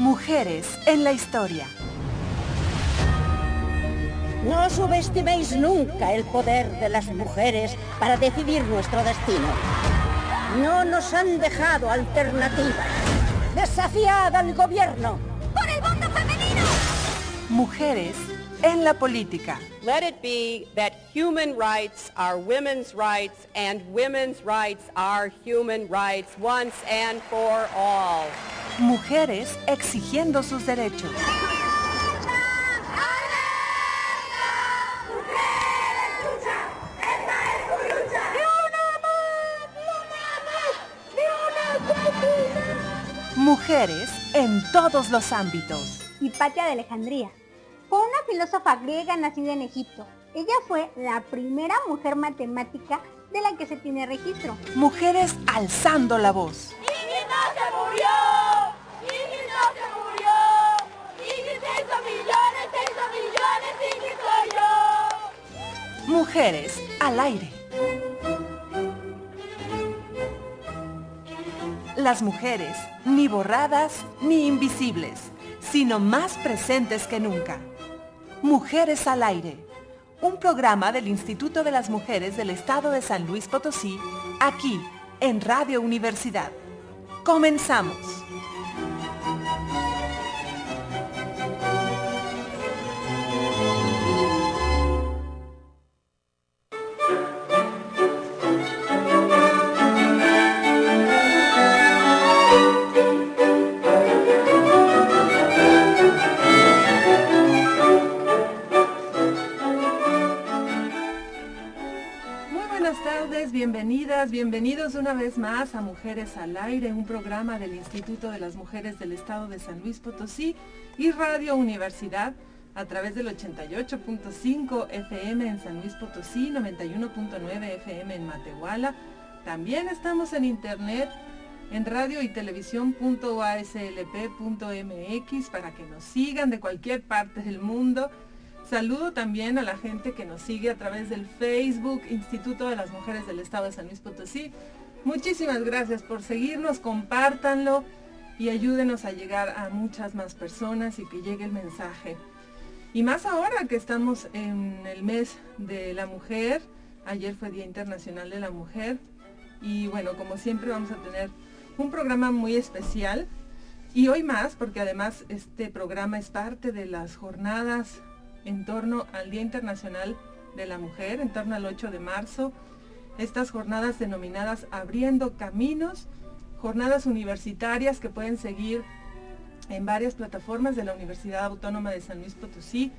Mujeres en la historia. No subestiméis nunca el poder de las mujeres para decidir nuestro destino. No nos han dejado alternativas. Desafiad al gobierno. ¡Por el voto femenino! Mujeres en la política. Let it be that human rights are women's rights and women's rights are human rights once and for all. Mujeres exigiendo sus derechos. Mujeres en todos los ámbitos. Hipatia de Alejandría. Fue una filósofa griega nacida en Egipto. Ella fue la primera mujer matemática de la que se tiene registro. Mujeres alzando la voz. ¡Iggy no se murió! ¡Iggy no se murió! ¡Iggy se hizo millones, se hizo millones! ¡Iggy soy yo! Mujeres al aire. Las mujeres, ni borradas ni invisibles, sino más presentes que nunca. Mujeres al aire, un programa del Instituto de las Mujeres del Estado de San Luis Potosí, aquí en Radio Universidad. Comenzamos. Bienvenidos una vez más a Mujeres al Aire, un programa del Instituto de las Mujeres del Estado de San Luis Potosí y Radio Universidad a través del 88.5 FM en San Luis Potosí, 91.9 FM en Matehuala. También estamos en internet en radio y televisión.aslp.mx para que nos sigan de cualquier parte del mundo. Saludo también a la gente que nos sigue a través del Facebook Instituto de las Mujeres del Estado de San Luis Potosí. Muchísimas gracias por seguirnos, compártanlo y ayúdenos a llegar a muchas más personas y que llegue el mensaje. Y más ahora que estamos en el mes de la mujer, ayer fue Día Internacional de la Mujer y bueno, como siempre vamos a tener un programa muy especial y hoy más porque además este programa es parte de las jornadas en torno al Día Internacional de la Mujer, en torno al 8 de marzo. Estas jornadas denominadas Abriendo Caminos, jornadas universitarias que pueden seguir en varias plataformas de la Universidad Autónoma de San Luis Potosí,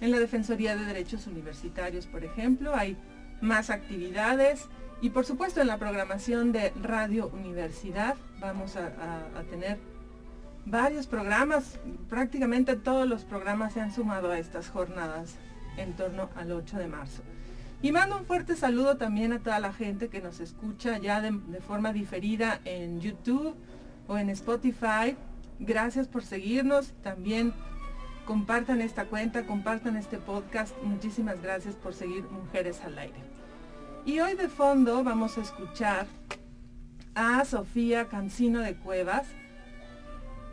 en la Defensoría de Derechos Universitarios, por ejemplo. Hay más actividades y por supuesto en la programación de Radio Universidad vamos a, tener varios programas, prácticamente todos los programas se han sumado a estas jornadas en torno al 8 de marzo. Y mando un fuerte saludo también a toda la gente que nos escucha ya de, forma diferida en YouTube o en Spotify. Gracias por seguirnos. También compartan esta cuenta, compartan este podcast. Muchísimas gracias por seguir Mujeres al Aire. Y hoy de fondo vamos a escuchar a Sofía Cancino de Cuevas.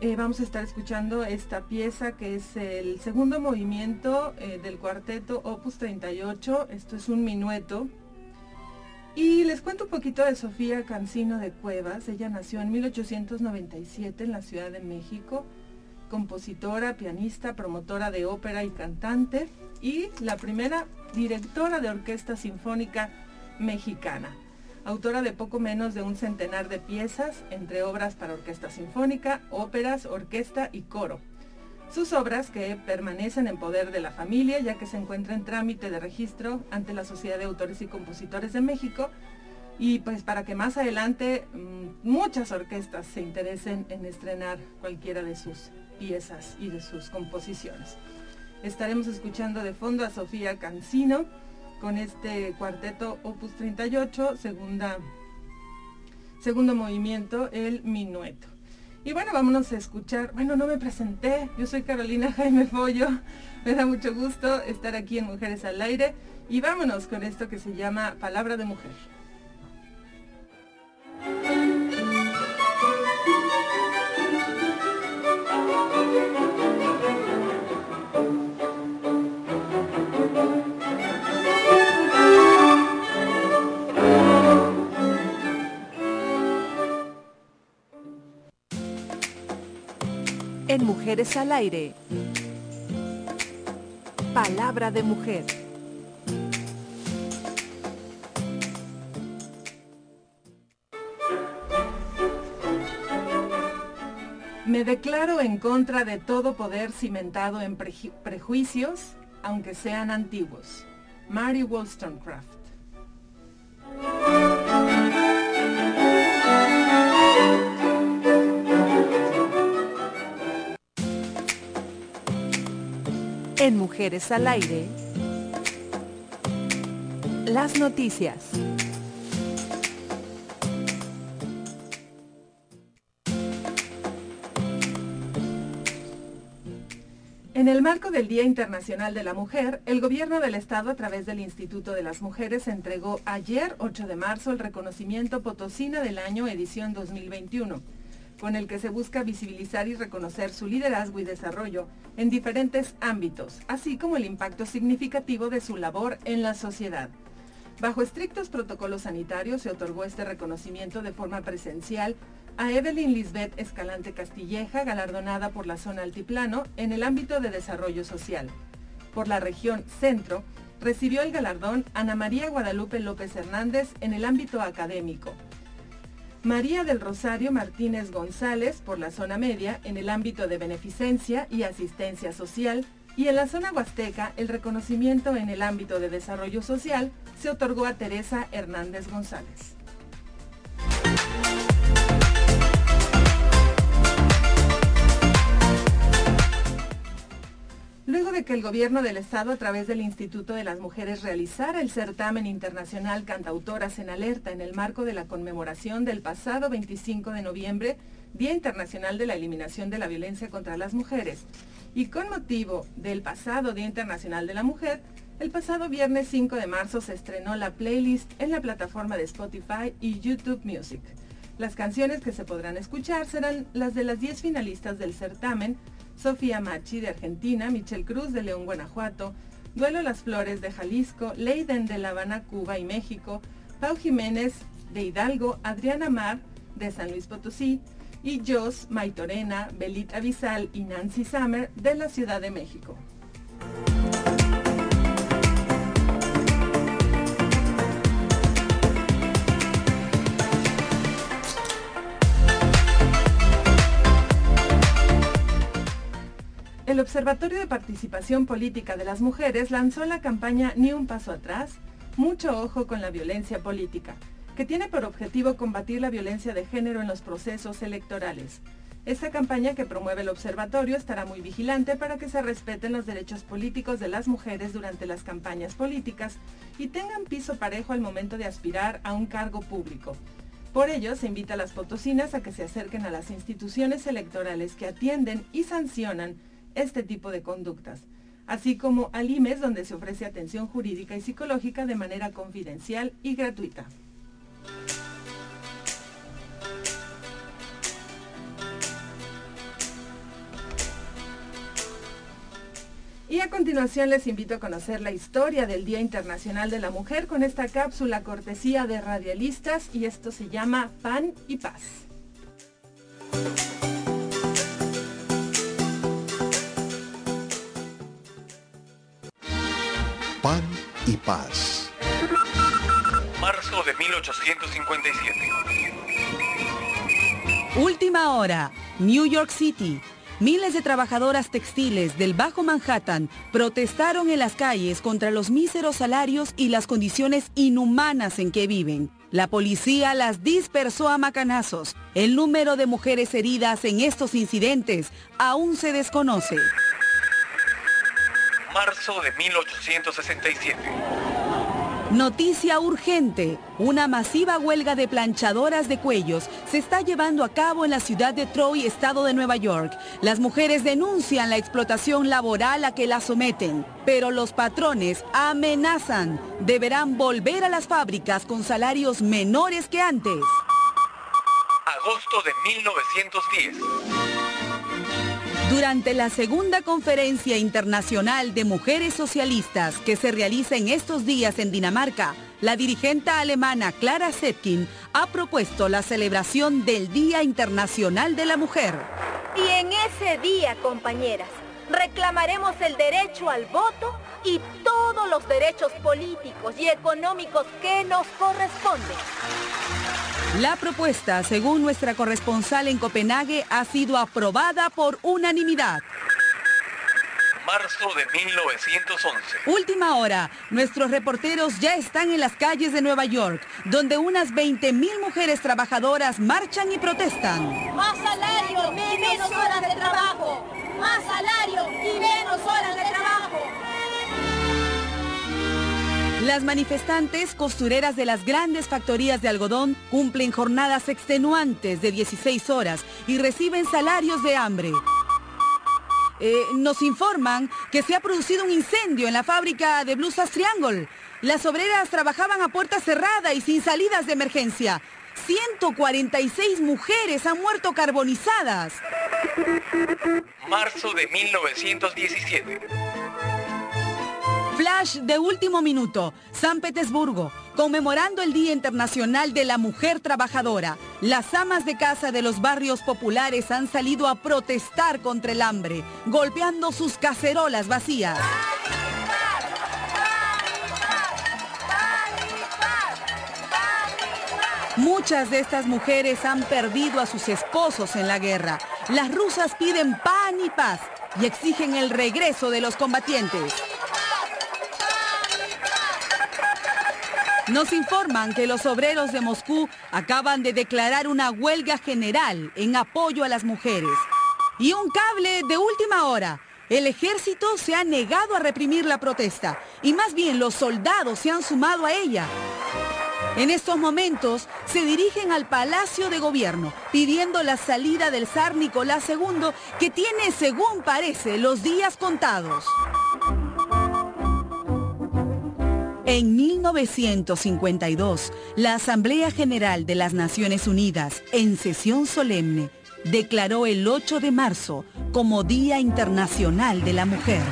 Eh, vamos a estar escuchando esta pieza que es el segundo movimiento eh, del cuarteto Opus 38. Esto es un minueto. Y les cuento un poquito de Sofía Cancino de Cuevas. Ella nació en 1897 en la Ciudad de México. Compositora, pianista, promotora de ópera y cantante. Y la primera directora de orquesta sinfónica mexicana autora de poco menos de un centenar de piezas, entre obras para orquesta sinfónica, óperas, orquesta y coro. Sus obras, que permanecen en poder de la familia, ya que se encuentra en trámite de registro ante la Sociedad de Autores y Compositores de México, y pues para que más adelante mm, muchas orquestas se interesen en estrenar cualquiera de sus piezas y de sus composiciones. Estaremos escuchando de fondo a Sofía Cancino, con este cuarteto Opus 38, segunda, segundo movimiento, el minueto. Y bueno, vámonos a escuchar. Bueno, no me presenté. Yo soy Carolina Jaime Follo. Me da mucho gusto estar aquí en Mujeres al Aire. Y vámonos con esto que se llama Palabra de Mujer. Mujeres al Aire. Palabra de mujer. Me declaro en contra de todo poder cimentado en prejuicios, aunque sean antiguos. Mary Wollstonecraft. En Mujeres al Aire, las noticias. En el marco del Día Internacional de la Mujer, el Gobierno del Estado, a través del Instituto de las Mujeres, entregó ayer, 8 de marzo, el reconocimiento Potosina del Año edición 2021, con el que se busca visibilizar y reconocer su liderazgo y desarrollo en diferentes ámbitos, así como el impacto significativo de su labor en la sociedad. Bajo estrictos protocolos sanitarios se otorgó este reconocimiento de forma presencial a Evelyn Lisbeth Escalante Castilleja, galardonada por la zona Altiplano en el ámbito de desarrollo social. Por la región Centro, recibió el galardón Ana María Guadalupe López Hernández en el ámbito académico. María del Rosario Martínez González por la zona media en el ámbito de beneficencia y asistencia social y en la zona huasteca el reconocimiento en el ámbito de desarrollo social se otorgó a Teresa Hernández González. Luego de que el gobierno del estado a través del Instituto de las Mujeres realizara el certamen internacional Cantautoras en Alerta en el marco de la conmemoración del pasado 25 de noviembre, Día Internacional de la Eliminación de la Violencia contra las Mujeres, y con motivo del pasado Día Internacional de la Mujer, el pasado viernes 5 de marzo se estrenó la playlist en la plataforma de Spotify y YouTube Music. Las canciones que se podrán escuchar serán las de las 10 finalistas del certamen, Sofía Machi de Argentina, Michelle Cruz de León, Guanajuato, Duelo Las Flores de Jalisco, Leiden de La Habana, Cuba y México, Pau Jiménez de Hidalgo, Adriana Mar de San Luis Potosí y Jos Maitorena, Belit Avisal y Nancy Summer de la Ciudad de México. El Observatorio de Participación Política de las Mujeres lanzó la campaña Ni un paso atrás, mucho ojo con la violencia política, que tiene por objetivo combatir la violencia de género en los procesos electorales. Esta campaña que promueve el observatorio estará muy vigilante para que se respeten los derechos políticos de las mujeres durante las campañas políticas y tengan piso parejo al momento de aspirar a un cargo público. Por ello, se invita a las potosinas a que se acerquen a las instituciones electorales que atienden y sancionan este tipo de conductas, así como al IMES donde se ofrece atención jurídica y psicológica de manera confidencial y gratuita. Y a continuación les invito a conocer la historia del Día Internacional de la Mujer con esta cápsula cortesía de radialistas y esto se llama Pan y Paz. Y Paz. Marzo de 1857. Última hora, New York City. Miles de trabajadoras textiles del Bajo Manhattan protestaron en las calles contra los míseros salarios y las condiciones inhumanas en que viven. La policía las dispersó a macanazos. El número de mujeres heridas en estos incidentes aún se desconoce marzo de 1867. Noticia urgente. Una masiva huelga de planchadoras de cuellos se está llevando a cabo en la ciudad de Troy, estado de Nueva York. Las mujeres denuncian la explotación laboral a que las someten, pero los patrones amenazan. Deberán volver a las fábricas con salarios menores que antes. Agosto de 1910. Durante la segunda conferencia internacional de mujeres socialistas que se realiza en estos días en Dinamarca, la dirigente alemana Clara Zetkin ha propuesto la celebración del Día Internacional de la Mujer. Y en ese día, compañeras, reclamaremos el derecho al voto y todos los derechos políticos y económicos que nos corresponden. La propuesta, según nuestra corresponsal en Copenhague, ha sido aprobada por unanimidad. Marzo de 1911. Última hora, nuestros reporteros ya están en las calles de Nueva York, donde unas 20.000 mujeres trabajadoras marchan y protestan. Más salario y menos horas de trabajo. Más salario y menos horas de trabajo. Las manifestantes costureras de las grandes factorías de algodón cumplen jornadas extenuantes de 16 horas y reciben salarios de hambre. Eh, nos informan que se ha producido un incendio en la fábrica de blusas Triangle. Las obreras trabajaban a puerta cerrada y sin salidas de emergencia. 146 mujeres han muerto carbonizadas. Marzo de 1917. Flash de último minuto, San Petersburgo, conmemorando el Día Internacional de la Mujer Trabajadora. Las amas de casa de los barrios populares han salido a protestar contra el hambre, golpeando sus cacerolas vacías. Muchas de estas mujeres han perdido a sus esposos en la guerra. Las rusas piden pan y paz y exigen el regreso de los combatientes. Nos informan que los obreros de Moscú acaban de declarar una huelga general en apoyo a las mujeres. Y un cable de última hora. El ejército se ha negado a reprimir la protesta y más bien los soldados se han sumado a ella. En estos momentos se dirigen al Palacio de Gobierno pidiendo la salida del zar Nicolás II que tiene, según parece, los días contados. En 1952, la Asamblea General de las Naciones Unidas, en sesión solemne, declaró el 8 de marzo como Día Internacional de la Mujer.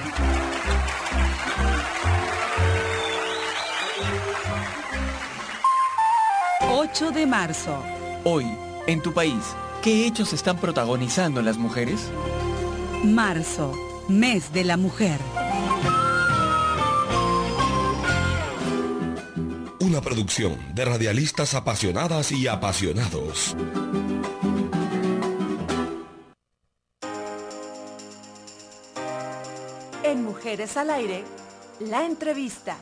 ...8 de marzo. Hoy, en tu país, ¿qué hechos están protagonizando las mujeres? Marzo, mes de la mujer. Una producción de radialistas apasionadas y apasionados. En Mujeres al Aire, la entrevista.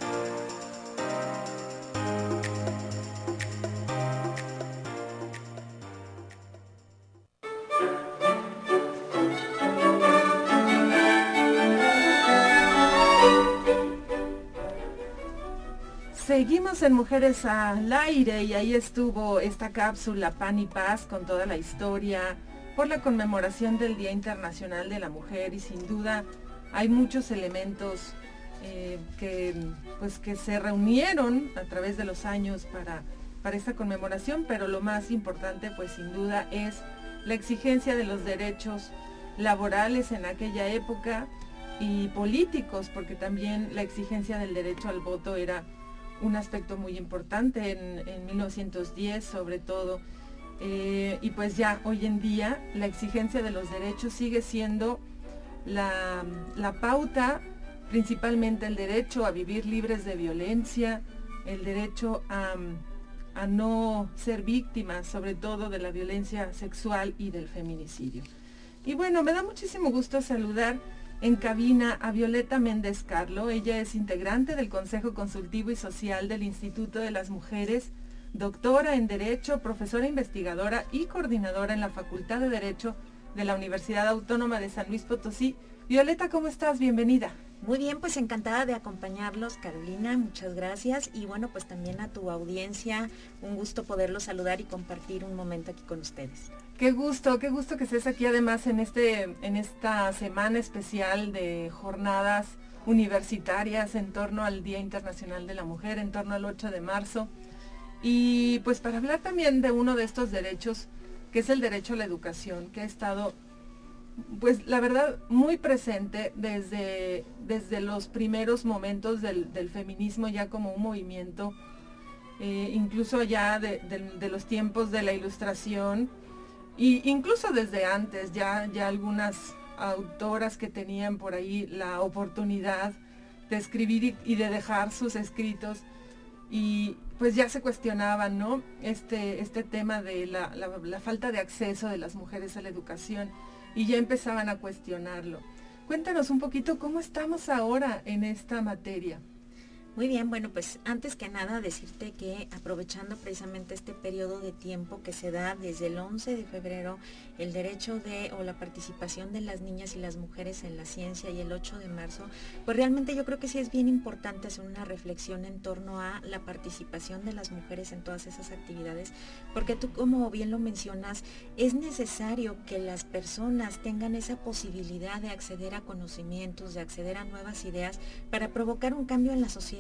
Seguimos en Mujeres al Aire y ahí estuvo esta cápsula Pan y Paz con toda la historia por la conmemoración del Día Internacional de la Mujer y sin duda hay muchos elementos eh, que, pues, que se reunieron a través de los años para, para esta conmemoración, pero lo más importante pues sin duda es la exigencia de los derechos laborales en aquella época y políticos, porque también la exigencia del derecho al voto era un aspecto muy importante en, 1910 sobre todo. Eh, y pues ya hoy en día la exigencia de los derechos sigue siendo la, pauta, principalmente el derecho a vivir libres de violencia, el derecho a, a no ser víctimas, sobre todo de la violencia sexual y del feminicidio. Y bueno, me da muchísimo gusto saludar en cabina a Violeta Méndez Carlo. Ella es integrante del Consejo Consultivo y Social del Instituto de las Mujeres, doctora en Derecho, profesora investigadora y coordinadora en la Facultad de Derecho de la Universidad Autónoma de San Luis Potosí. Violeta, ¿cómo estás? Bienvenida. Muy bien, pues encantada de acompañarlos, Carolina, muchas gracias. Y bueno, pues también a tu audiencia, un gusto poderlos saludar y compartir un momento aquí con ustedes. Qué gusto, qué gusto que estés aquí además en, este, en esta semana especial de jornadas universitarias en torno al Día Internacional de la Mujer, en torno al 8 de marzo. Y pues para hablar también de uno de estos derechos, que es el derecho a la educación, que ha estado, pues la verdad, muy presente desde, desde los primeros momentos del, feminismo ya como un movimiento, eh, incluso ya de los tiempos de la ilustración Y incluso desde antes, ya, ya algunas autoras que tenían por ahí la oportunidad de escribir y, de dejar sus escritos y pues ya se cuestionaban, ¿no? Este, este tema de la, la, falta de acceso de las mujeres a la educación y ya empezaban a cuestionarlo. Cuéntanos un poquito cómo estamos ahora en esta materia. Muy bien, bueno, pues antes que nada decirte que aprovechando precisamente este periodo de tiempo que se da desde el 11 de febrero, el derecho de o la participación de las niñas y las mujeres en la ciencia y el 8 de marzo, pues realmente yo creo que sí es bien importante hacer una reflexión en torno a la participación de las mujeres en todas esas actividades, porque tú como bien lo mencionas, es necesario que las personas tengan esa posibilidad de acceder a conocimientos, de acceder a nuevas ideas para provocar un cambio en la sociedad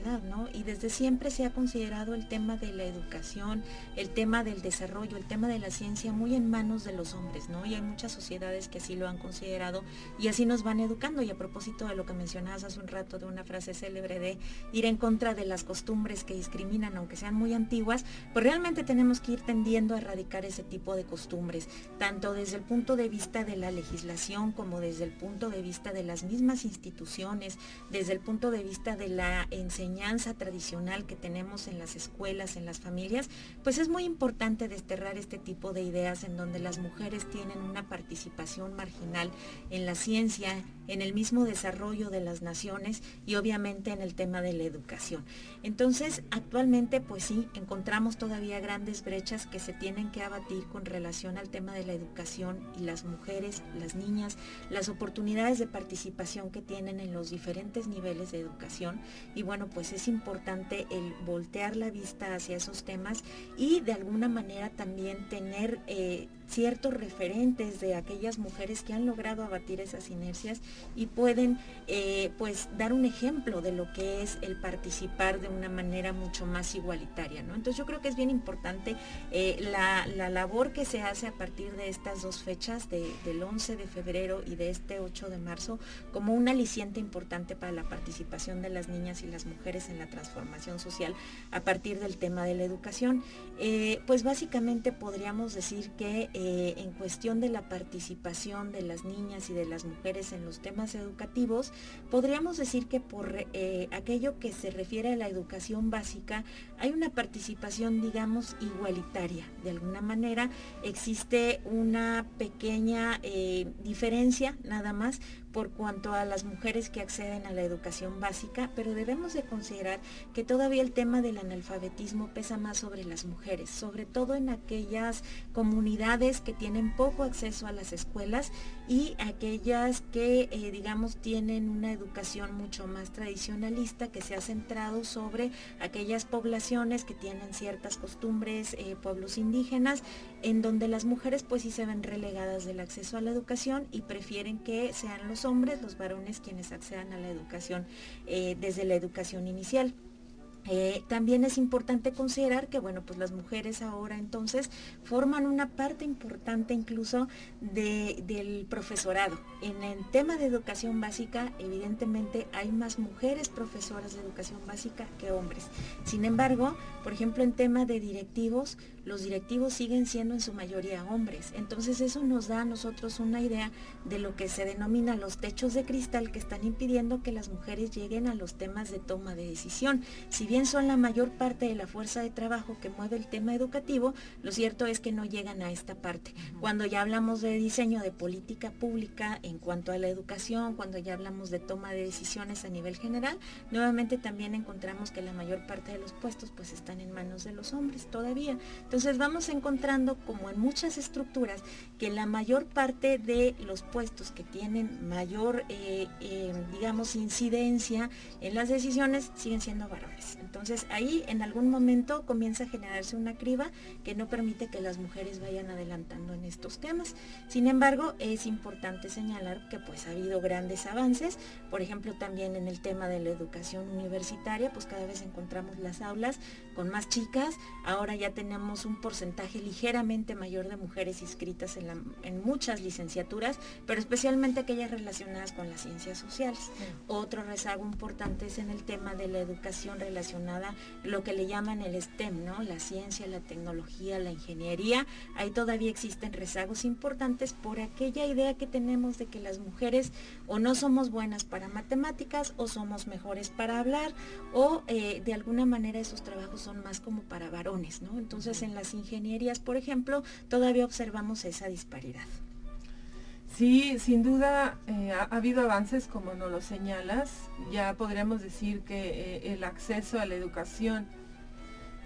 y desde siempre se ha considerado el tema de la educación, el tema del desarrollo, el tema de la ciencia muy en manos de los hombres, ¿no? Y hay muchas sociedades que así lo han considerado y así nos van educando. Y a propósito de lo que mencionabas hace un rato de una frase célebre de ir en contra de las costumbres que discriminan, aunque sean muy antiguas, pues realmente tenemos que ir tendiendo a erradicar ese tipo de costumbres, tanto desde el punto de vista de la legislación como desde el punto de vista de las mismas instituciones, desde el punto de vista de la enseñanza tradicional que tenemos en las escuelas, en las familias, pues es muy importante desterrar este tipo de ideas en donde las mujeres tienen una participación marginal en la ciencia, en el mismo desarrollo de las naciones y obviamente en el tema de la educación. Entonces, actualmente, pues sí, encontramos todavía grandes brechas que se tienen que abatir con relación al tema de la educación y las mujeres, las niñas, las oportunidades de participación que tienen en los diferentes niveles de educación. Y bueno, pues es importante el voltear la vista hacia esos temas y de alguna manera también tener eh, ciertos referentes de aquellas mujeres que han logrado abatir esas inercias y pueden eh, pues dar un ejemplo de lo que es el participar de una manera mucho más igualitaria. ¿no? Entonces yo creo que es bien importante eh, la, labor que se hace a partir de estas dos fechas, del 11 de febrero y de este 8 de marzo, como un aliciente importante para la participación de las niñas y las mujeres en la transformación social a partir del tema de la educación. Eh, pues básicamente podríamos decir que eh, en cuestión de la participación de las niñas y de las mujeres en los temas educativos, podríamos decir que por eh, aquello que se refiere a la educación básica, hay una participación, digamos, igualitaria. De alguna manera existe una pequeña eh, diferencia nada más por cuanto a las mujeres que acceden a la educación básica, pero debemos de considerar que todavía el tema del analfabetismo pesa más sobre las mujeres, sobre todo en aquellas comunidades que tienen poco acceso a las escuelas y aquellas que, eh, digamos, tienen una educación mucho más tradicionalista que se ha centrado sobre aquellas poblaciones que tienen ciertas costumbres, eh, pueblos indígenas, en donde las mujeres pues sí se ven relegadas del acceso a la educación y prefieren que sean los hombres, los varones, quienes accedan a la educación eh, desde la educación inicial. Eh, también es importante considerar que, bueno, pues las mujeres ahora entonces forman una parte importante incluso del profesorado. En el tema de educación básica, evidentemente hay más mujeres profesoras de educación básica que hombres. Sin embargo, por ejemplo, en tema de directivos, los directivos siguen siendo en su mayoría hombres. Entonces eso nos da a nosotros una idea de lo que se denomina los techos de cristal que están impidiendo que las mujeres lleguen a los temas de toma de decisión. Si bien son la mayor parte de la fuerza de trabajo que mueve el tema educativo, lo cierto es que no llegan a esta parte. Cuando ya hablamos de diseño de política pública en cuanto a la educación, cuando ya hablamos de toma de decisiones a nivel general, nuevamente también encontramos que la mayor parte de los puestos pues están en manos de los hombres todavía. Entonces vamos encontrando, como en muchas estructuras, que la mayor parte de los puestos que tienen mayor, eh, eh, digamos, incidencia en las decisiones siguen siendo varones. Entonces ahí en algún momento comienza a generarse una criba que no permite que las mujeres vayan adelantando en estos temas. Sin embargo, es importante señalar que pues ha habido grandes avances, por ejemplo también en el tema de la educación universitaria, pues cada vez encontramos las aulas con más chicas, ahora ya tenemos tenemos un porcentaje ligeramente mayor de mujeres inscritas en, en muchas licenciaturas, pero especialmente aquellas relacionadas con las ciencias sociales. Otro rezago importante es en el tema de la educación relacionada, lo que le llaman el STEM, ¿no? La ciencia, la tecnología, la ingeniería. Ahí todavía existen rezagos importantes por aquella idea que tenemos de que las mujeres o no somos buenas para matemáticas o somos mejores para hablar o eh, de alguna manera esos trabajos son más como para varones, ¿no? Entonces en las ingenierías, por ejemplo, todavía observamos esa disparidad. Sí, sin duda eh, ha, habido avances como nos lo señalas. Ya podríamos decir que eh, el acceso a la educación,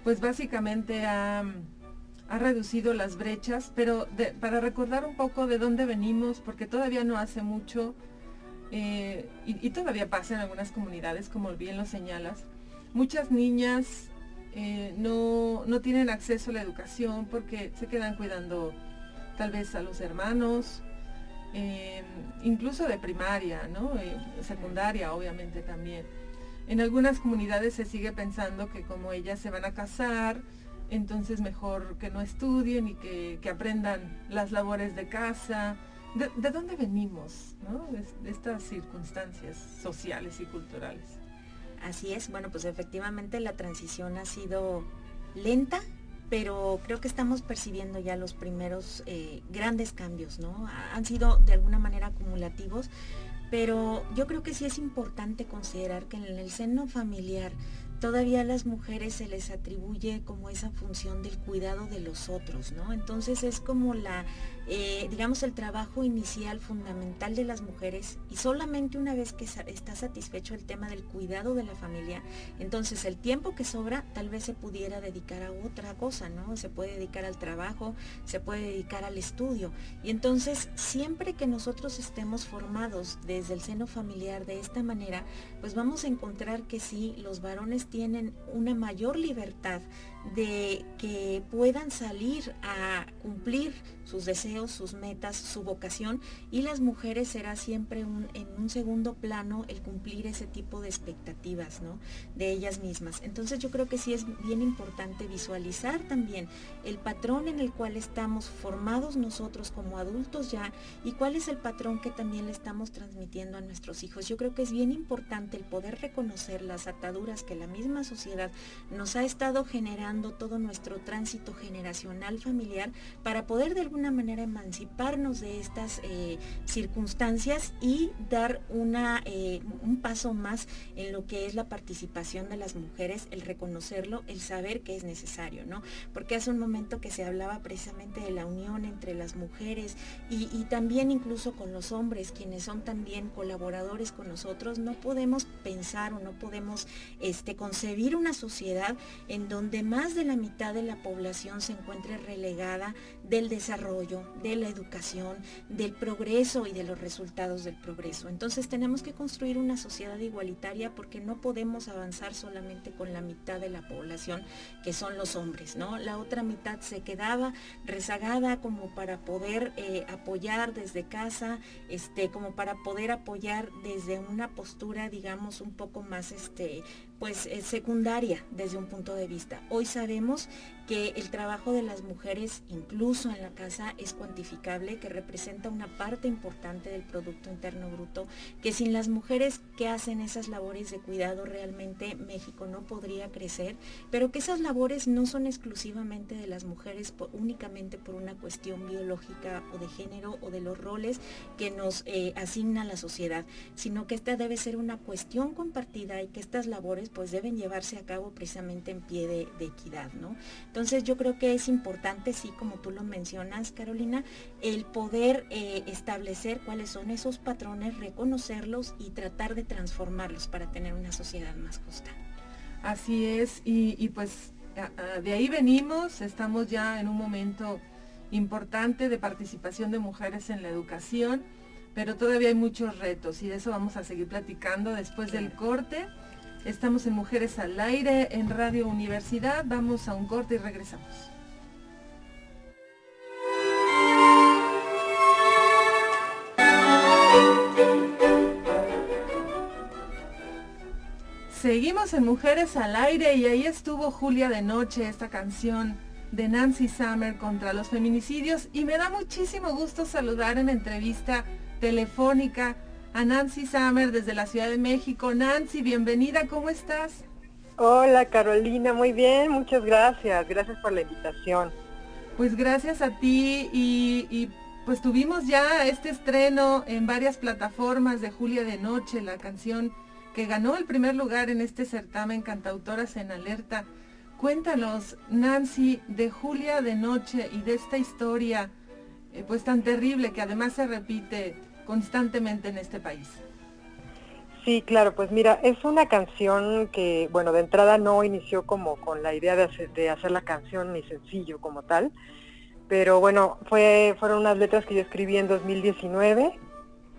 pues básicamente ha, reducido las brechas, pero para recordar un poco de dónde venimos, porque todavía no hace mucho, eh, y, todavía pasa en algunas comunidades, como bien lo señalas, muchas niñas no, no tienen acceso a la educación porque se quedan cuidando tal vez a los hermanos, Em, incluso de primaria, ¿no? Eh, secundaria obviamente también. En algunas comunidades se sigue pensando que como ellas se van a casar, entonces mejor que no estudien y que, aprendan las labores de casa. ¿De, dónde venimos, ¿no? de estas circunstancias sociales y culturales? Así es, bueno, pues efectivamente la transición ha sido lenta, pero creo que estamos percibiendo ya los primeros eh, grandes cambios, ¿no? Han sido de alguna manera acumulativos, pero yo creo que sí es importante considerar que en el seno familiar todavía a las mujeres se les atribuye como esa función del cuidado de los otros, ¿no? Entonces es como la eh, digamos, el trabajo inicial fundamental de las mujeres y solamente una vez que está satisfecho el tema del cuidado de la familia, entonces el tiempo que sobra tal vez se pudiera dedicar a otra cosa, ¿no? Se puede dedicar al trabajo, se puede dedicar al estudio. Y entonces siempre que nosotros estemos formados desde el seno familiar de esta manera, pues vamos a encontrar que sí, los varones tienen una mayor libertad de que puedan salir a cumplir sus deseos, sus metas, su vocación y las mujeres será siempre en un segundo plano el cumplir ese tipo de expectativas ¿no? de ellas mismas. Entonces yo creo que sí es bien importante visualizar también el patrón en el cual estamos formados nosotros como adultos ya y cuál es el patrón que también le estamos transmitiendo a nuestros hijos. Yo creo que es bien importante el poder reconocer las ataduras que la misma sociedad nos ha estado generando todo nuestro tránsito generacional familiar para poder de alguna manera emanciparnos de estas eh, circunstancias y dar una, eh, un paso más en lo que es la participación de las mujeres, el reconocerlo, el saber que es necesario, ¿no? Porque hace un momento que se hablaba precisamente de la unión entre las mujeres y, también incluso con los hombres, quienes son también colaboradores con nosotros, no podemos pensar o no podemos este, concebir una sociedad en donde más más de la mitad de la población se encuentre relegada del desarrollo, de la educación, del progreso y de los resultados del progreso. Entonces tenemos que construir una sociedad igualitaria porque no podemos avanzar solamente con la mitad de la población, que son los hombres, ¿no? La otra mitad se quedaba rezagada como para poder eh, apoyar desde casa, este, como para poder apoyar desde una postura, digamos, un poco más este, pues es secundaria desde un punto de vista. Hoy sabemos que el trabajo de las mujeres, incluso en la casa, es cuantificable, que representa una parte importante del Producto Interno Bruto, que sin las mujeres que hacen esas labores de cuidado realmente México no podría crecer, pero que esas labores no son exclusivamente de las mujeres únicamente por una cuestión biológica o de género o de los roles que nos eh, asigna la sociedad, sino que esta debe ser una cuestión compartida y que estas labores pues deben llevarse a cabo precisamente en pie de, de equidad, ¿no? Entonces yo creo que es importante, sí, como tú lo mencionas, Carolina, el poder eh, establecer cuáles son esos patrones, reconocerlos y tratar de transformarlos para tener una sociedad más justa. Así es, y, pues de ahí venimos, estamos ya en un momento importante de participación de mujeres en la educación, pero todavía hay muchos retos y de eso vamos a seguir platicando después del corte. Estamos en Mujeres al Aire en Radio Universidad. Vamos a un corte y regresamos. Seguimos en Mujeres al Aire y ahí estuvo Julia de Noche, esta canción de Nancy Summer contra los feminicidios y me da muchísimo gusto saludar en entrevista telefónica a Nancy Summer desde la Ciudad de México. Nancy, bienvenida, ¿cómo estás? Hola Carolina, muy bien, muchas gracias, gracias por la invitación. Pues gracias a ti y, pues tuvimos ya este estreno en varias plataformas de Julia de Noche, la canción que ganó el primer lugar en este certamen Cantautoras en Alerta. Cuéntanos, Nancy, de Julia de Noche y de esta historia eh, pues tan terrible que además se repite constantemente en este país. Sí, claro, pues mira, es una canción que, bueno, de entrada no inició como con la idea de hacer, la canción ni sencillo como tal, pero bueno, fue, fueron unas letras que yo escribí en 2019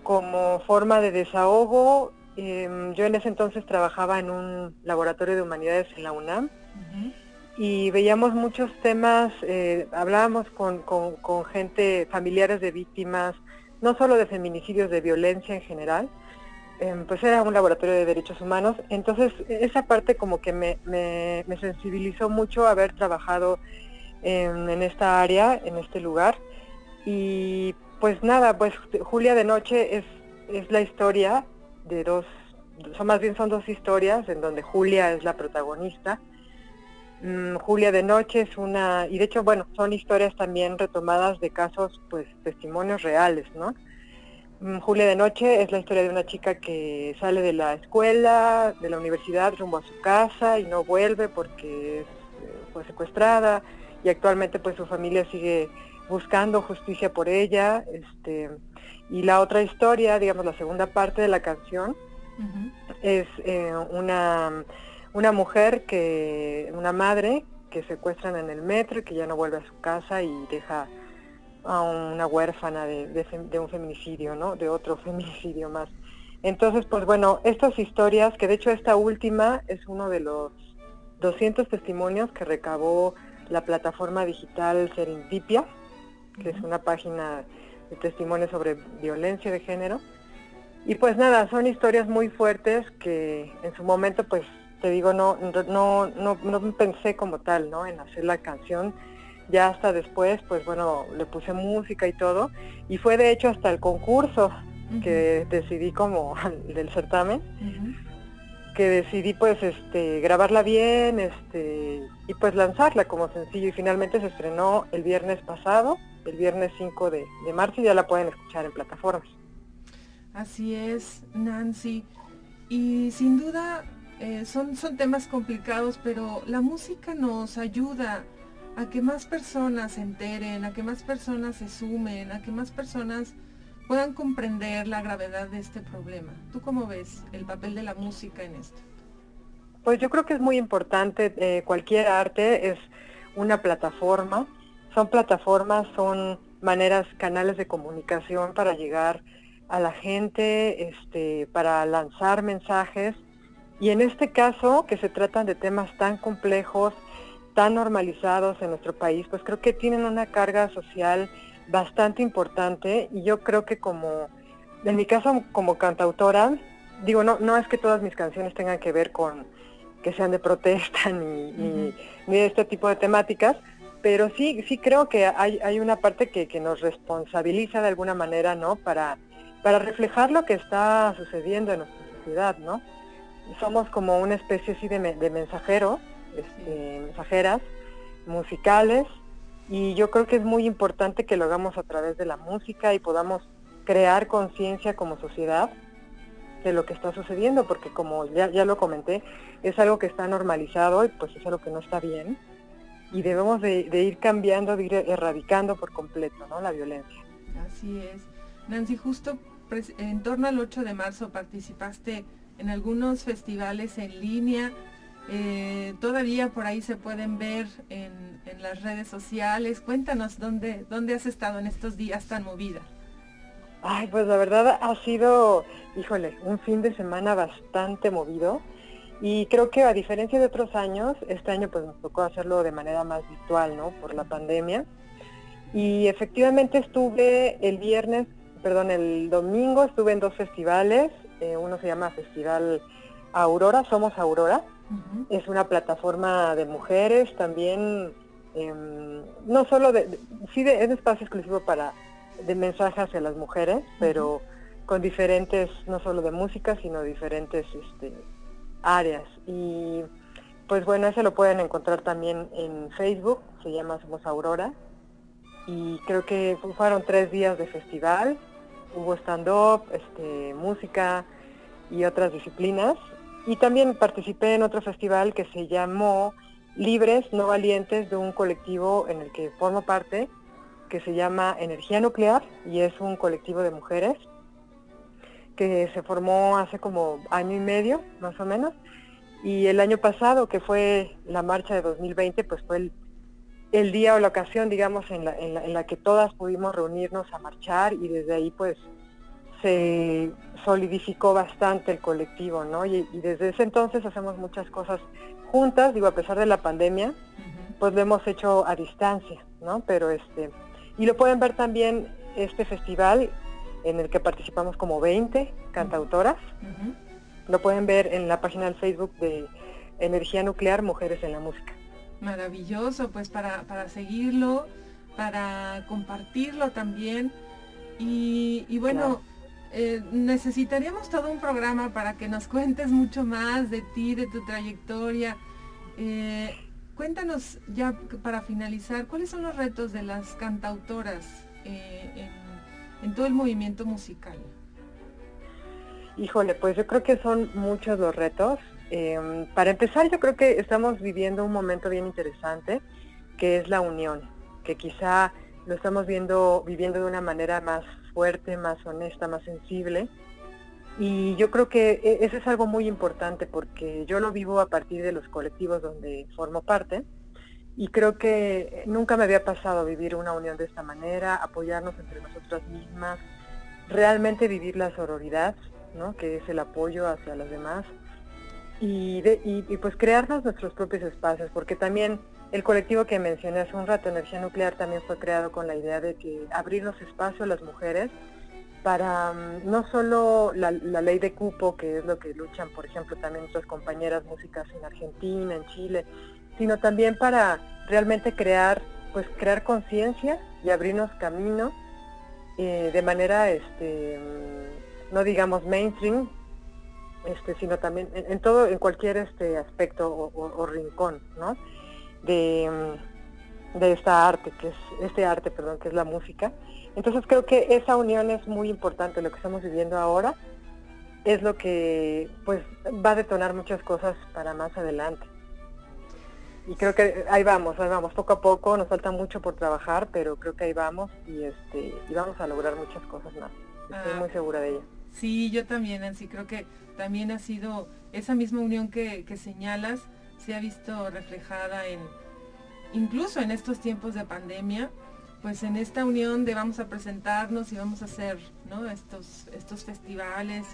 como forma de desahogo. Em, yo en ese entonces trabajaba en un laboratorio de humanidades en la UNAM y veíamos muchos temas, eh, hablábamos con, con, gente, familiares de víctimas, no solo de feminicidios, de violencia en general, em, pues era un laboratorio de derechos humanos, entonces esa parte como que me, me, sensibilizó mucho haber trabajado en, en, esta área, en este lugar, y pues nada, pues Julia de Noche es, es la historia de dos, son más bien son dos historias en donde Julia es la protagonista, Mm, Julia de Noche es una, y de hecho, bueno, son historias también retomadas de casos, pues, testimonios reales, ¿no? Mm, Julia de Noche es la historia de una chica que sale de la escuela, de la universidad, rumbo a su casa y no vuelve porque eh, fue secuestrada y actualmente pues su familia sigue buscando justicia por ella. Este, y la otra historia, digamos la segunda parte de la canción, es eh, una una mujer que, una madre que secuestran en el metro y que ya no vuelve a su casa y deja a una huérfana de, un feminicidio, ¿no? De otro feminicidio más. Entonces, pues bueno, estas historias, que de hecho esta última es uno de los 200 testimonios que recabó la plataforma digital Serendipia, que es una página de testimonios sobre violencia de género. Y pues nada, son historias muy fuertes que en su momento pues te digo, no, no, no, no pensé como tal, ¿no? En hacer la canción. Ya hasta después, pues bueno, le puse música y todo. Y fue de hecho hasta el concurso que decidí como del certamen, que decidí pues este grabarla bien, este, y pues lanzarla como sencillo. Y finalmente se estrenó el viernes pasado, el viernes 5 de, de marzo, y ya la pueden escuchar en plataformas. Así es, Nancy. Y sin duda eh, son, son temas complicados, pero la música nos ayuda a que más personas se enteren, a que más personas se sumen, a que más personas puedan comprender la gravedad de este problema. ¿Tú cómo ves el papel de la música en esto? Pues yo creo que es muy importante, eh, cualquier arte es una plataforma, son plataformas, son maneras, canales de comunicación para llegar a la gente, este, para lanzar mensajes. Y en este caso, que se tratan de temas tan complejos, tan normalizados en nuestro país, pues creo que tienen una carga social bastante importante. Y yo creo que como, en mi caso como cantautora, digo, no, no es que todas mis canciones tengan que ver con que sean de protesta ni, ni, de este tipo de temáticas, pero sí, sí creo que hay, hay una parte que, que, nos responsabiliza de alguna manera, ¿no? Para, para reflejar lo que está sucediendo en nuestra sociedad, ¿no? somos como una especie así de, de mensajeros, este, mensajeras musicales, y yo creo que es muy importante que lo hagamos a través de la música y podamos crear conciencia como sociedad de lo que está sucediendo, porque como ya, ya lo comenté, es algo que está normalizado y pues es algo que no está bien, y debemos de, ir cambiando, de ir erradicando por completo ¿no? la violencia. Así es. Nancy, justo en torno al 8 de marzo participaste en algunos festivales en línea. Eh, todavía por ahí se pueden ver en, las redes sociales. Cuéntanos dónde, dónde has estado en estos días tan movida. Ay, pues la verdad ha sido, híjole, un fin de semana bastante movido. Y creo que a diferencia de otros años, este año pues nos tocó hacerlo de manera más virtual, ¿no? Por la pandemia. Y efectivamente estuve el viernes, perdón, el domingo estuve en dos festivales, eh, uno se llama Festival Aurora, Somos Aurora. Es una plataforma de mujeres también em, no solo de, sí de, es un espacio exclusivo para de mensajes hacia las mujeres, pero con diferentes, no solo de música, sino diferentes este, áreas. Y pues bueno, ese lo pueden encontrar también en Facebook, se llama Somos Aurora. Y creo que fueron tres días de festival, hubo stand-up, este, música y otras disciplinas. Y también participé en otro festival que se llamó Libres, no valientes, de un colectivo en el que formo parte, que se llama Energía Nuclear y es un colectivo de mujeres que se formó hace como año y medio, más o menos. Y el año pasado, que fue la marcha de 2020, pues fue el, día o la ocasión, digamos, en la, en la, que todas pudimos reunirnos a marchar y desde ahí pues se solidificó bastante el colectivo, ¿no? Y, desde ese entonces hacemos muchas cosas juntas, digo, a pesar de la pandemia, pues lo hemos hecho a distancia, ¿no? Pero este, y lo pueden ver también este festival en el que participamos como 20 cantautoras. Lo pueden ver en la página del Facebook de Energía Nuclear Mujeres en la Música. Maravilloso, pues para, para seguirlo, para compartirlo también. Y, bueno, eh, necesitaríamos todo un programa para que nos cuentes mucho más de ti, de tu trayectoria. Eh, cuéntanos ya para finalizar, ¿cuáles son los retos de las cantautoras eh, en, todo el movimiento musical? Híjole, pues yo creo que son muchos los retos. Em, para empezar, yo creo que estamos viviendo un momento bien interesante, que es la unión, que quizá lo estamos viendo, viviendo de una manera más fuerte, más honesta, más sensible. Y yo creo que e, eso es algo muy importante porque yo lo vivo a partir de los colectivos donde formo parte y creo que nunca me había pasado vivir una unión de esta manera, apoyarnos entre nosotras mismas, realmente vivir la sororidad, ¿no? que es el apoyo hacia los demás y, y pues crearnos nuestros propios espacios porque también el colectivo que mencioné hace un rato, Energía Nuclear, también fue creado con la idea de que abrirnos espacio a las mujeres para mm, no solo la, ley de cupo, que es lo que luchan, por ejemplo, también nuestras compañeras músicas en Argentina, en Chile, sino también para realmente crear, pues crear conciencia y abrirnos camino eh, de manera, este, mm, no digamos mainstream, este, sino también en, todo, en cualquier este aspecto o, rincón, ¿no? De, mm, de esta arte, que es, este arte, perdón, que es la música entonces creo que esa unión es muy importante, lo que estamos viviendo ahora es lo que pues va a detonar muchas cosas para más adelante. Y creo que ahí vamos, ahí vamos, poco a poco, nos falta mucho por trabajar, pero creo que ahí vamos y este y vamos a lograr muchas cosas más. Estoy ah. muy segura de ello. Sí, yo también, Nancy, creo que también ha sido esa misma unión que, que señalas, se ha visto reflejada en incluso en estos tiempos de pandemia, pues en esta unión de vamos a presentarnos y vamos a hacer estos, estos festivales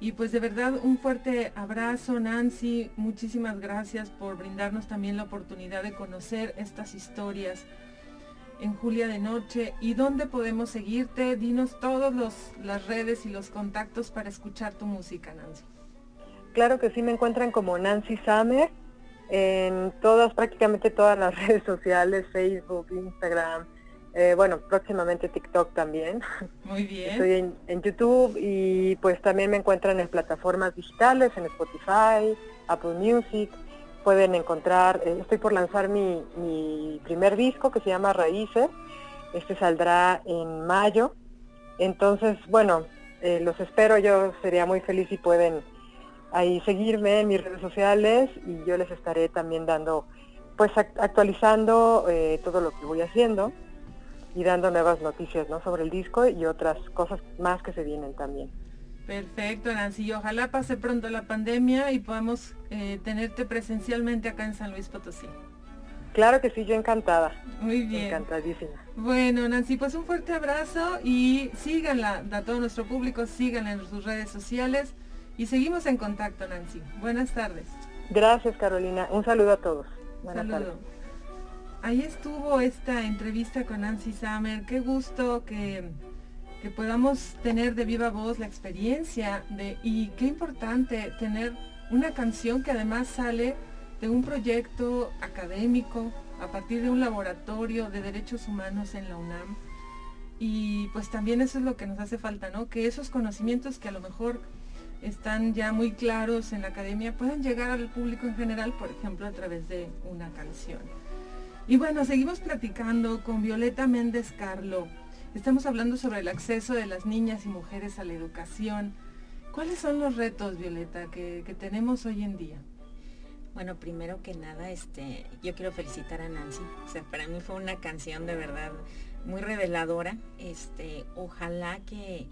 y, pues de verdad un fuerte abrazo Nancy, muchísimas gracias por brindarnos también la oportunidad de conocer estas historias en Julia de Noche. Y dónde podemos seguirte, dinos todas las redes y los contactos para escuchar tu música Nancy. Claro que sí, me encuentran como Nancy Summer en todas, prácticamente todas las redes sociales, Facebook, Instagram, eh, bueno, próximamente TikTok también. Muy bien. Estoy en, YouTube y pues también me encuentran en plataformas digitales, en Spotify, Apple Music. Pueden encontrar, eh, estoy por lanzar mi, mi, primer disco que se llama Raíces. Este saldrá en mayo. Entonces, bueno, eh, los espero. Yo sería muy feliz si pueden ahí seguirme en mis redes sociales y yo les estaré también dando, pues actualizando eh, todo lo que voy haciendo y dando nuevas noticias ¿no? sobre el disco y otras cosas más que se vienen también. Perfecto, Nancy. Ojalá pase pronto la pandemia y podamos eh, tenerte presencialmente acá en San Luis Potosí. Claro que sí, yo encantada. Muy bien. Encantadísima. Bueno, Nancy, pues un fuerte abrazo y síganla, a todo nuestro público, síganla en sus redes sociales. Y seguimos en contacto, Nancy. Buenas tardes. Gracias, Carolina. Un saludo a todos. Buenas Saludo. Ahí estuvo esta entrevista con Nancy Summer. Qué gusto que, que podamos tener de viva voz la experiencia de, y qué importante tener una canción que además sale de un proyecto académico a partir de un laboratorio de derechos humanos en la UNAM. Y pues también eso es lo que nos hace falta, ¿no? Que esos conocimientos que a lo mejor están ya muy claros en la academia puedan llegar al público en general, por ejemplo, a través de una canción. Y bueno, seguimos platicando con Violeta Méndez Carlo. Estamos hablando sobre el acceso de las niñas y mujeres a la educación. ¿Cuáles son los retos, Violeta, que, que tenemos hoy en día? Bueno, primero que nada, este, yo quiero felicitar a Nancy. O sea, para mí fue una canción de verdad muy reveladora. Este, ojalá que,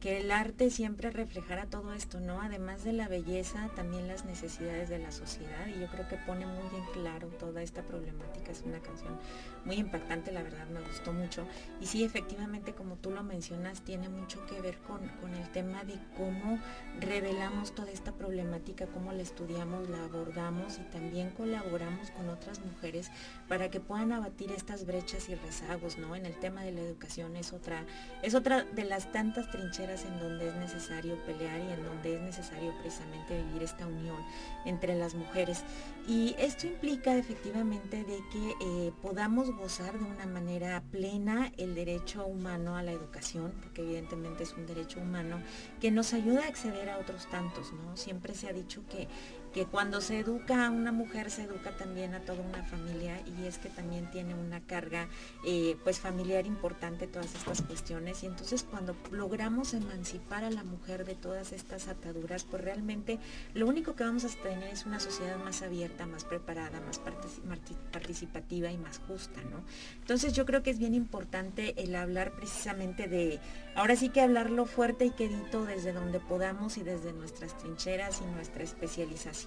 que el arte siempre reflejara todo esto, ¿no? Además de la belleza, también las necesidades de la sociedad y yo creo que pone muy en claro toda esta problemática. Es una canción muy impactante, la verdad me gustó mucho. Y sí, efectivamente, como tú lo mencionas, tiene mucho que ver con, con el tema de cómo revelamos toda esta problemática, cómo la estudiamos, la abordamos y también colaboramos con otras mujeres para que puedan abatir estas brechas y rezagos, ¿no? En el tema de la educación es otra, es otra de las tantas trincheras en donde es necesario pelear y en donde es necesario precisamente vivir esta unión entre las mujeres. Y esto implica efectivamente de que eh, podamos gozar de una manera plena el derecho humano a la educación, porque evidentemente es un derecho humano que nos ayuda a acceder a otros tantos, ¿no? Siempre se ha dicho que que cuando se educa a una mujer se educa también a toda una familia y es que también tiene una carga eh, pues familiar importante todas estas cuestiones y entonces cuando logramos emancipar a la mujer de todas estas ataduras pues realmente lo único que vamos a tener es una sociedad más abierta, más preparada, más participativa y más justa, ¿no? Entonces yo creo que es bien importante el hablar precisamente de, ahora sí que hablarlo fuerte y quedito desde donde podamos y desde nuestras trincheras y nuestra especialización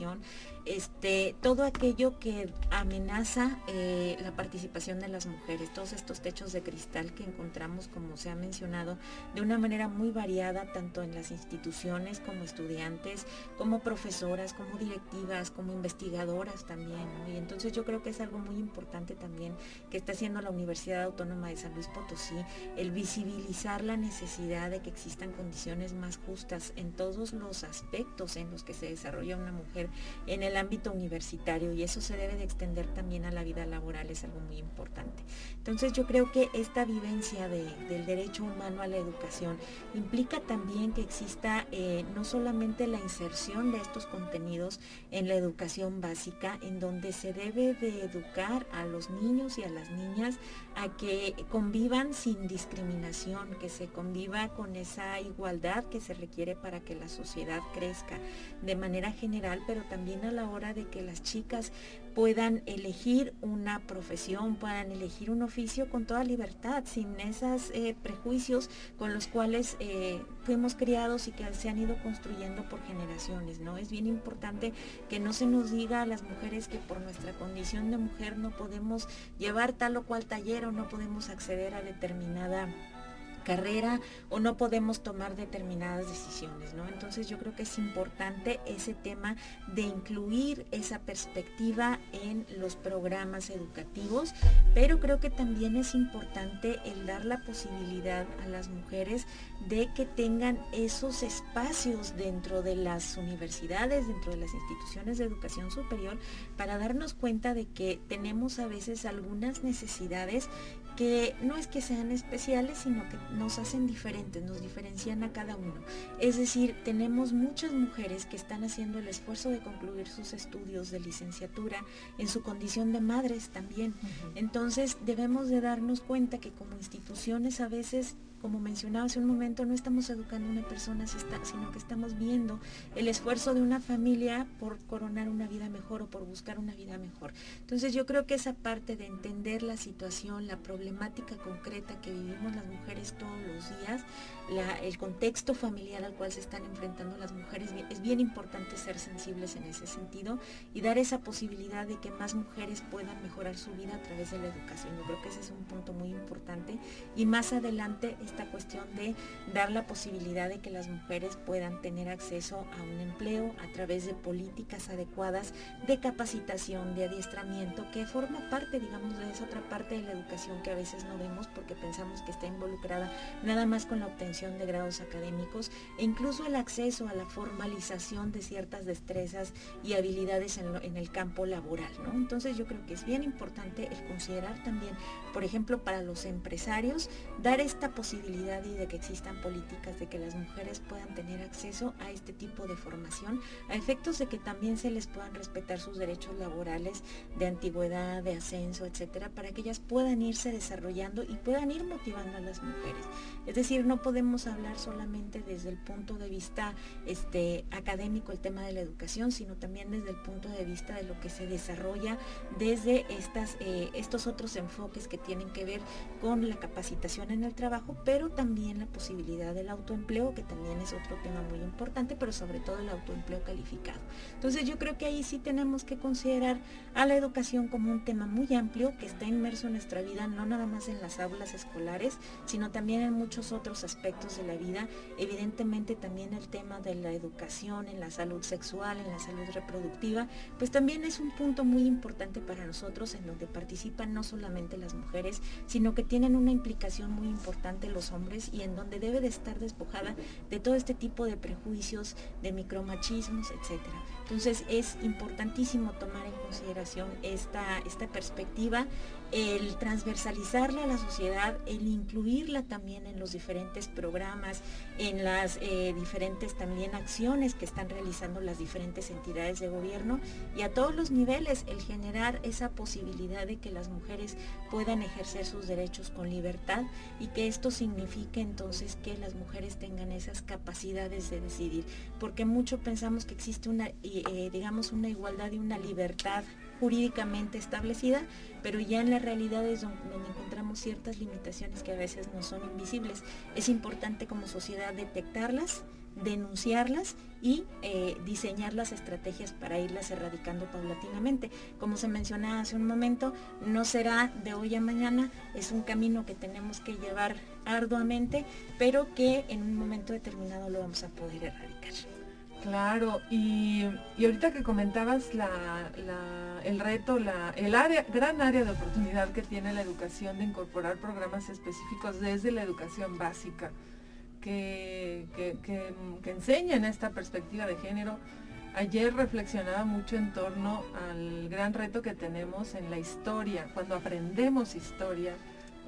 este, todo aquello que amenaza eh, la participación de las mujeres, todos estos techos de cristal que encontramos, como se ha mencionado, de una manera muy variada, tanto en las instituciones como estudiantes, como profesoras, como directivas, como investigadoras también. Y entonces yo creo que es algo muy importante también que está haciendo la Universidad Autónoma de San Luis Potosí, el visibilizar la necesidad de que existan condiciones más justas en todos los aspectos en los que se desarrolla una mujer en el ámbito universitario y eso se debe de extender también a la vida laboral, es algo muy importante. Entonces yo creo que esta vivencia del derecho humano a la educación implica también que exista eh, no solamente la inserción de estos contenidos en la educación básica, en donde se debe de educar a los niños y a las niñas a que convivan sin discriminación, que se conviva con esa igualdad que se requiere para que la sociedad crezca de manera general, pero también a la hora de que las chicas puedan elegir una profesión, puedan elegir un oficio con toda libertad, sin esos eh, prejuicios con los cuales eh, fuimos criados y que se han ido construyendo por generaciones, ¿no? Es bien importante que no se nos diga a las mujeres que por nuestra condición de mujer no podemos llevar tal o cual taller o no podemos acceder a determinada carrera o no podemos tomar determinadas decisiones, ¿no? Entonces yo creo que es importante ese tema de incluir esa perspectiva en los programas educativos, pero creo que también es importante el dar la posibilidad a las mujeres de que tengan esos espacios dentro de las universidades, dentro de las instituciones de educación superior, para darnos cuenta de que tenemos a veces algunas necesidades que no es que sean especiales, sino que nos hacen diferentes, nos diferencian a cada uno. Es decir, tenemos muchas mujeres que están haciendo el esfuerzo de concluir sus estudios de licenciatura en su condición de madres también. Entonces debemos de darnos cuenta que como instituciones a veces como mencionaba hace un momento, no estamos educando a una persona, sino que estamos viendo el esfuerzo de una familia por coronar una vida mejor o por buscar una vida mejor. Entonces yo creo que esa parte de entender la situación, la problemática concreta que vivimos las mujeres todos los días, el contexto familiar al cual se están enfrentando las mujeres, es bien importante ser sensibles en ese sentido y dar esa posibilidad de que más mujeres puedan mejorar su vida a través de la educación. Yo creo que ese es un punto muy importante y más adelante esta cuestión de dar la posibilidad de que las mujeres puedan tener acceso a un empleo a través de políticas adecuadas de capacitación, de adiestramiento, que forma parte, digamos, de esa otra parte de la educación que a veces no vemos porque pensamos que está involucrada nada más con la obtención de grados académicos e incluso el acceso a la formalización de ciertas destrezas y habilidades en, el campo laboral. ¿no? Entonces yo creo que es bien importante el considerar también, por ejemplo, para los empresarios, dar esta posibilidad y de que existan políticas de que las mujeres puedan tener acceso a este tipo de formación, a efectos de que también se les puedan respetar sus derechos laborales de antigüedad, de ascenso, etcétera, para que ellas puedan irse desarrollando y puedan ir motivando a las mujeres. Es decir, no podemos hablar solamente desde el punto de vista este, académico el tema de la educación, sino también desde el punto de vista de lo que se desarrolla desde estas, eh, estos otros enfoques que tienen que ver con la capacitación en el trabajo, pero también la posibilidad del autoempleo, que también es otro tema muy importante, pero sobre todo el autoempleo calificado. Entonces yo creo que ahí sí tenemos que considerar a la educación como un tema muy amplio que está inmerso en nuestra vida, no nada más en las aulas escolares, sino también en muchos otros aspectos de la vida. Evidentemente también el tema de la educación, en la salud sexual, en la salud reproductiva, pues también es un punto muy importante para nosotros en donde participan no solamente las mujeres, sino que tienen una implicación muy importante los hombres y en donde debe de estar despojada de todo este tipo de prejuicios, de micromachismos, etcétera. Entonces es importantísimo tomar en consideración esta, esta perspectiva el transversalizarla a la sociedad, el incluirla también en los diferentes programas, en las eh, diferentes también acciones que están realizando las diferentes entidades de gobierno y a todos los niveles el generar esa posibilidad de que las mujeres puedan ejercer sus derechos con libertad y que esto signifique entonces que las mujeres tengan esas capacidades de decidir, porque mucho pensamos que existe una, eh, digamos, una igualdad y una libertad jurídicamente establecida, pero ya en la realidad es donde, encontramos ciertas limitaciones que a veces no son invisibles. Es importante como sociedad detectarlas, denunciarlas y eh, diseñar las estrategias para irlas erradicando paulatinamente. Como se mencionaba hace un momento, no será de hoy a mañana, es un camino que tenemos que llevar arduamente, pero que en un momento determinado lo vamos a poder erradicar. Claro, y, ahorita que comentabas el reto, el área, gran área de oportunidad que tiene la educación de incorporar programas específicos desde la educación básica, que, que, enseñan esta perspectiva de género. Ayer reflexionaba mucho en torno al gran reto que tenemos en la historia, cuando aprendemos historia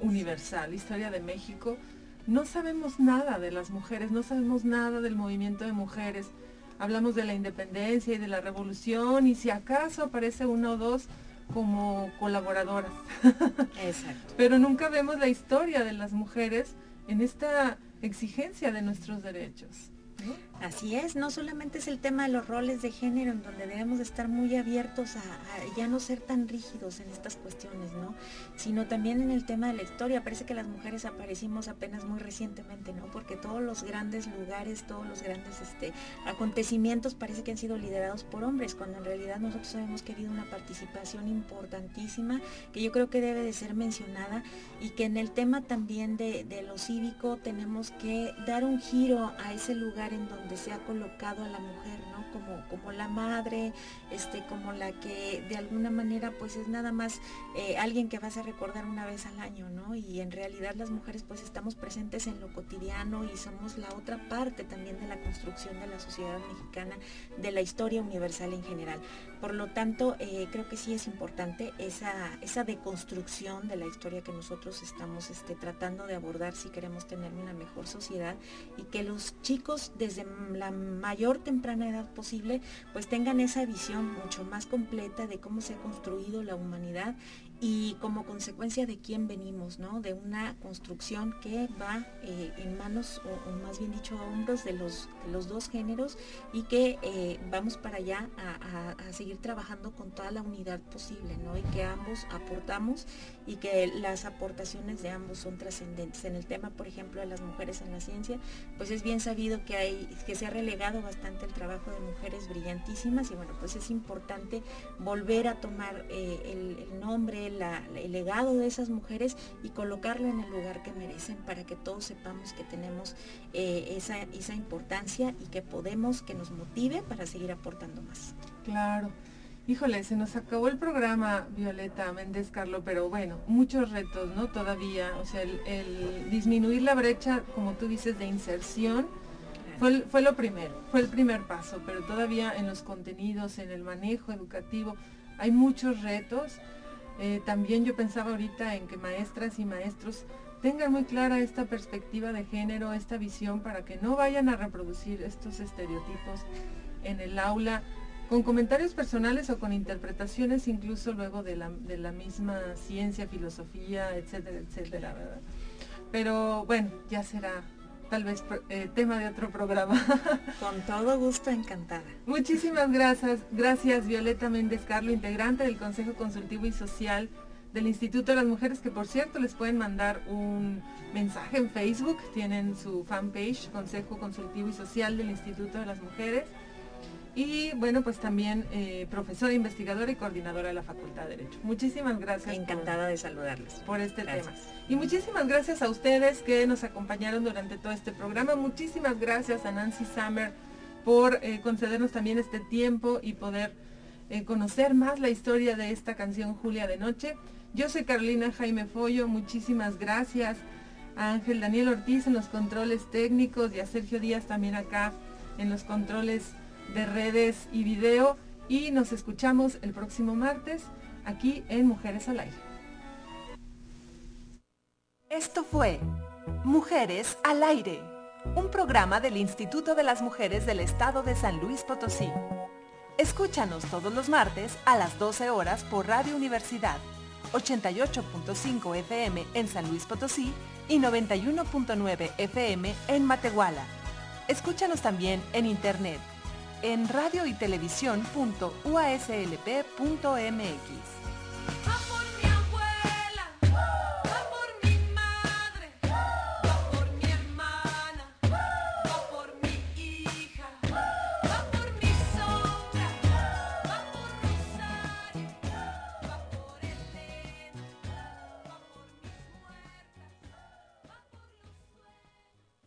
universal, historia de México, no sabemos nada de las mujeres, no sabemos nada del movimiento de mujeres hablamos de la independencia y de la revolución y si acaso aparece uno o dos como colaboradoras. Exacto. Pero nunca vemos la historia de las mujeres en esta exigencia de nuestros derechos. Así es, no solamente es el tema de los roles de género en donde debemos estar muy abiertos a, ya no ser tan rígidos en estas cuestiones, ¿no? Sino también en el tema de la historia. Parece que las mujeres aparecimos apenas muy recientemente, ¿no? Porque todos los grandes lugares, todos los grandes este, acontecimientos parece que han sido liderados por hombres, cuando en realidad nosotros hemos querido una participación importantísima que yo creo que debe de ser mencionada y que en el tema también de lo cívico tenemos que dar un giro a ese lugar en donde donde se ha colocado a la mujer, ¿no? Como, como la madre, este, como la que de alguna manera pues es nada más eh, alguien que vas a recordar una vez al año, ¿no? Y en realidad las mujeres pues estamos presentes en lo cotidiano y somos la otra parte también de la construcción de la sociedad mexicana, de la historia universal en general. Por lo tanto, eh, creo que sí es importante esa, esa deconstrucción de la historia que nosotros estamos este, tratando de abordar si queremos tener una mejor sociedad y que los chicos desde la mayor temprana edad posible pues tengan esa visión mucho más completa de cómo se ha construido la humanidad y como consecuencia de quién venimos, ¿no? De una construcción que va eh, en manos, o, más bien dicho, a hombros de los, los dos géneros y que eh, vamos para allá a, seguir trabajando con toda la unidad posible, ¿no? Y que ambos aportamos y que las aportaciones de ambos son trascendentes. En el tema, por ejemplo, de las mujeres en la ciencia, pues es bien sabido que, hay, que se ha relegado bastante el trabajo de mujeres brillantísimas y bueno, pues es importante volver a tomar eh, el nombre, el legado de esas mujeres y colocarlo en el lugar que merecen para que todos sepamos que tenemos eh, esa, esa importancia y que podemos, que nos motive para seguir aportando más. Claro. Híjole, se nos acabó el programa, Violeta Méndez Carlo, pero bueno, muchos retos, ¿no? Todavía, o sea, el, disminuir la brecha, como tú dices, de inserción, fue, fue, lo primero, fue el primer paso, pero todavía en los contenidos, en el manejo educativo, hay muchos retos. Eh, también yo pensaba ahorita en que maestras y maestros tengan muy clara esta perspectiva de género, esta visión, para que no vayan a reproducir estos estereotipos en el aula con comentarios personales o con interpretaciones incluso luego de la, de la misma ciencia, filosofía, etcétera, etcétera, ¿verdad? Pero bueno, ya será tal vez eh, tema de otro programa. Con todo gusto, encantada. Muchísimas gracias, gracias Violeta Méndez Carlo, integrante del Consejo Consultivo y Social del Instituto de las Mujeres, que por cierto les pueden mandar un mensaje en Facebook, tienen su fanpage, Consejo Consultivo y Social del Instituto de las Mujeres y bueno, pues también eh, profesora, investigadora y coordinadora de la Facultad de Derecho. Muchísimas gracias. Encantada de saludarles. Por este tema. Y muchísimas gracias a ustedes que nos acompañaron durante todo este programa. Muchísimas gracias a Nancy Summer por eh, concedernos también este tiempo y poder eh, conocer más la historia de esta canción Julia de Noche. Yo soy Carolina Jaime Follo, muchísimas gracias a Ángel Daniel Ortiz en los controles técnicos y a Sergio Díaz también acá en los controles de redes y video y nos escuchamos el próximo martes aquí en Mujeres al Aire. Esto fue Mujeres al Aire, un programa del Instituto de las Mujeres del Estado de San Luis Potosí. Escúchanos todos los martes a las 12 horas por Radio Universidad, 88.5 FM en San Luis Potosí y 91.9 FM en Matehuala. Escúchanos también en Internet en radio y.